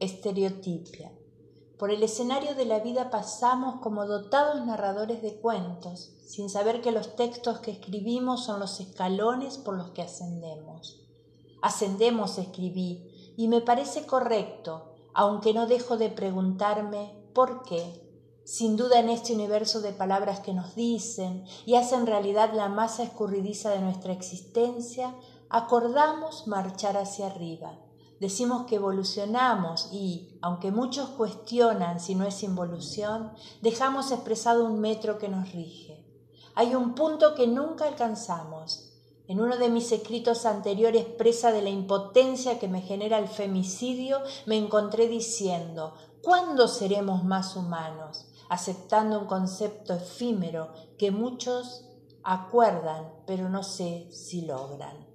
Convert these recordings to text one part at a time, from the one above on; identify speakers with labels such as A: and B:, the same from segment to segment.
A: estereotipia. Por el escenario de la vida pasamos como dotados narradores de cuentos, sin saber que los textos que escribimos son los escalones por los que ascendemos. Ascendemos, escribí, y me parece correcto, aunque no dejo de preguntarme por qué. Sin duda en este universo de palabras que nos dicen y hacen realidad la masa escurridiza de nuestra existencia, acordamos marchar hacia arriba. Decimos que evolucionamos y, aunque muchos cuestionan si no es involución, dejamos expresado un metro que nos rige. Hay un punto que nunca alcanzamos, en uno de mis escritos anteriores, presa de la impotencia que me genera el femicidio, me encontré diciendo, ¿cuándo seremos más humanos? aceptando un concepto efímero que muchos acuerdan, pero no sé si logran.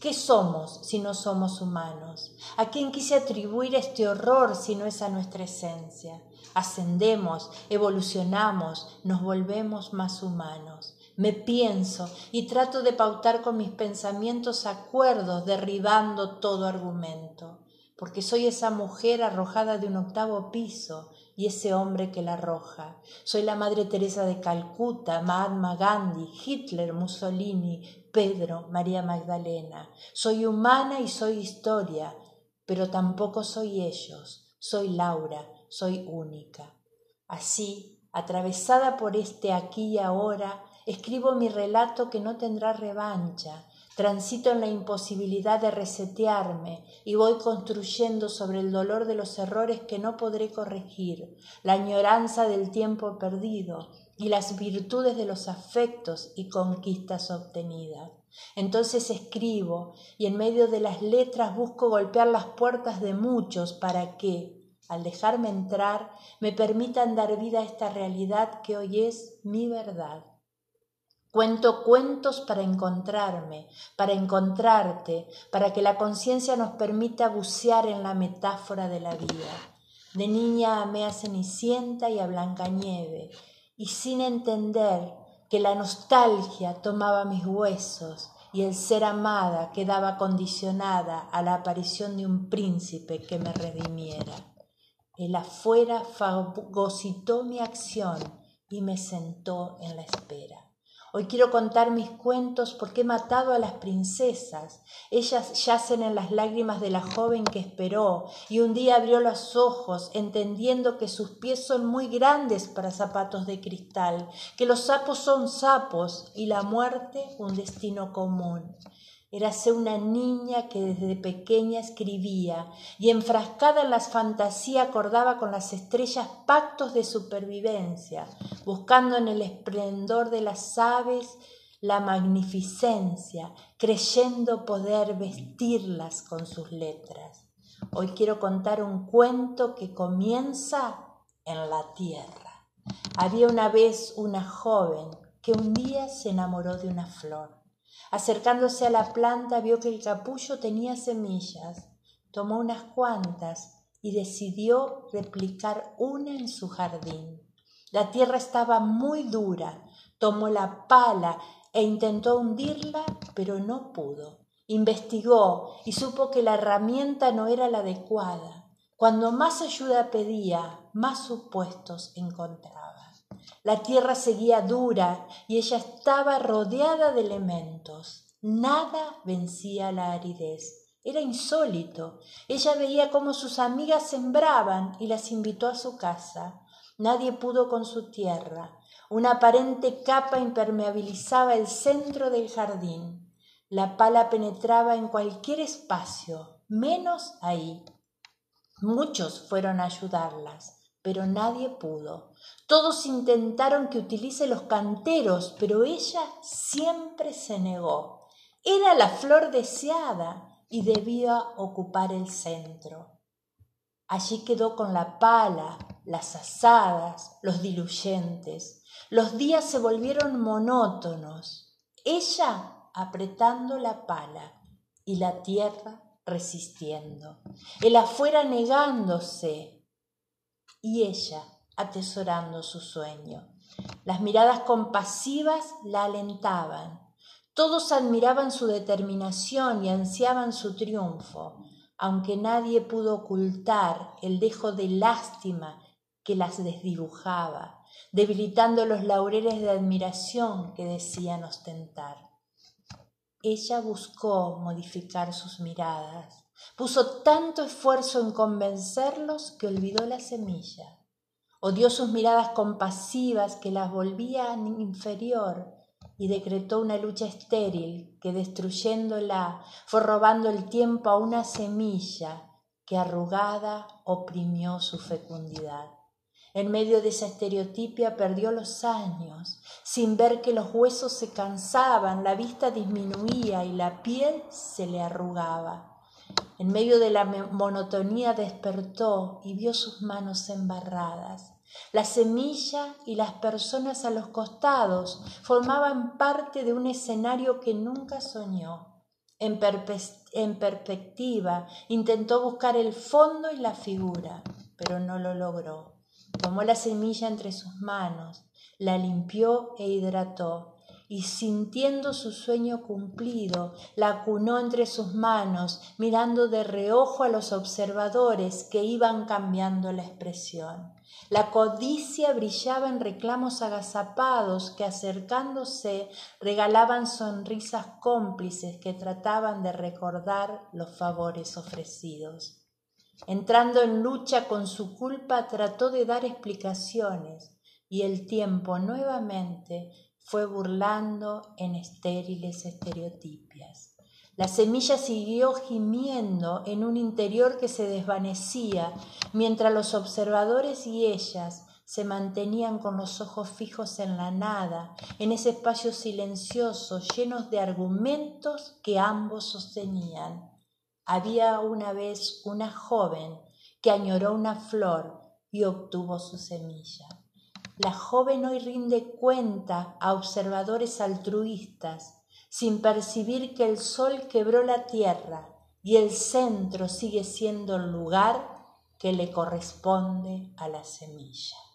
A: ¿Qué somos si no somos humanos? ¿A quién quise atribuir este horror si no es a nuestra esencia? Ascendemos, evolucionamos, nos volvemos más humanos me pienso y trato de pautar con mis pensamientos acuerdos, derribando todo argumento, porque soy esa mujer arrojada de un octavo piso y ese hombre que la arroja. Soy la Madre Teresa de Calcuta, Mahatma Gandhi, Hitler, Mussolini, Pedro, María Magdalena. Soy humana y soy historia, pero tampoco soy ellos. Soy Laura, soy única. Así, atravesada por este aquí y ahora, Escribo mi relato que no tendrá revancha. Transito en la imposibilidad de resetearme y voy construyendo sobre el dolor de los errores que no podré corregir, la añoranza del tiempo perdido y las virtudes de los afectos y conquistas obtenidas. Entonces escribo y en medio de las letras busco golpear las puertas de muchos para que, al dejarme entrar, me permitan dar vida a esta realidad que hoy es mi verdad. Cuento cuentos para encontrarme, para encontrarte, para que la conciencia nos permita bucear en la metáfora de la vida. De niña amé a Cenicienta y a Blancanieve, y sin entender que la nostalgia tomaba mis huesos y el ser amada quedaba condicionada a la aparición de un príncipe que me redimiera. El afuera fagocitó mi acción y me sentó en la espera. Hoy quiero contar mis cuentos porque he matado a las princesas. Ellas yacen en las lágrimas de la joven que esperó y un día abrió los ojos entendiendo que sus pies son muy grandes para zapatos de cristal, que los sapos son sapos y la muerte un destino común. Érase una niña que desde pequeña escribía y enfrascada en las fantasías acordaba con las estrellas pactos de supervivencia, buscando en el esplendor de las aves la magnificencia, creyendo poder vestirlas con sus letras. Hoy quiero contar un cuento que comienza en la tierra. Había una vez una joven que un día se enamoró de una flor. Acercándose a la planta vio que el capullo tenía semillas. Tomó unas cuantas y decidió replicar una en su jardín. La tierra estaba muy dura. Tomó la pala e intentó hundirla, pero no pudo. Investigó y supo que la herramienta no era la adecuada. Cuando más ayuda pedía, más supuestos encontraba. La tierra seguía dura y ella estaba rodeada de elementos. Nada vencía la aridez. Era insólito. Ella veía cómo sus amigas sembraban y las invitó a su casa. Nadie pudo con su tierra. Una aparente capa impermeabilizaba el centro del jardín. La pala penetraba en cualquier espacio, menos ahí. Muchos fueron a ayudarlas, pero nadie pudo. Todos intentaron que utilice los canteros, pero ella siempre se negó. Era la flor deseada y debía ocupar el centro. Allí quedó con la pala, las asadas, los diluyentes. Los días se volvieron monótonos. Ella apretando la pala y la tierra resistiendo. El afuera negándose y ella atesorando su sueño. Las miradas compasivas la alentaban. Todos admiraban su determinación y ansiaban su triunfo. aunque nadie pudo ocultar el dejo de lástima que las desdibujaba, debilitando los laureles de admiración que decían ostentar. Ella buscó modificar sus miradas, puso tanto esfuerzo en convencerlos que olvidó la semilla. Odió sus miradas compasivas que las volvían inferior y decretó una lucha estéril que destruyéndola fue robando el tiempo a una semilla que arrugada oprimió su fecundidad. En medio de esa estereotipia perdió los años, sin ver que los huesos se cansaban, la vista disminuía y la piel se le arrugaba. En medio de la monotonía despertó y vio sus manos embarradas. La semilla y las personas a los costados formaban parte de un escenario que nunca soñó. En, perspectiva intentó buscar el fondo y la figura, pero no lo logró. Tomó la semilla entre sus manos, la limpió e hidrató, y sintiendo su sueño cumplido, la acunó entre sus manos, mirando de reojo a los observadores que iban cambiando la expresión. La codicia brillaba en reclamos agazapados que acercándose regalaban sonrisas cómplices que trataban de recordar los favores ofrecidos. Entrando en lucha con su culpa trató de dar explicaciones y el tiempo nuevamente fue burlando en estériles estereotipias. La semilla siguió gimiendo en un interior que se desvanecía, mientras los observadores y ellas se mantenían con los ojos fijos en la nada, en ese espacio silencioso, llenos de argumentos que ambos sostenían. Había una vez una joven que añoró una flor y obtuvo su semilla. La joven hoy rinde cuenta a observadores altruistas, sin percibir que el sol quebró la tierra y el centro sigue siendo el lugar que le corresponde a la semilla.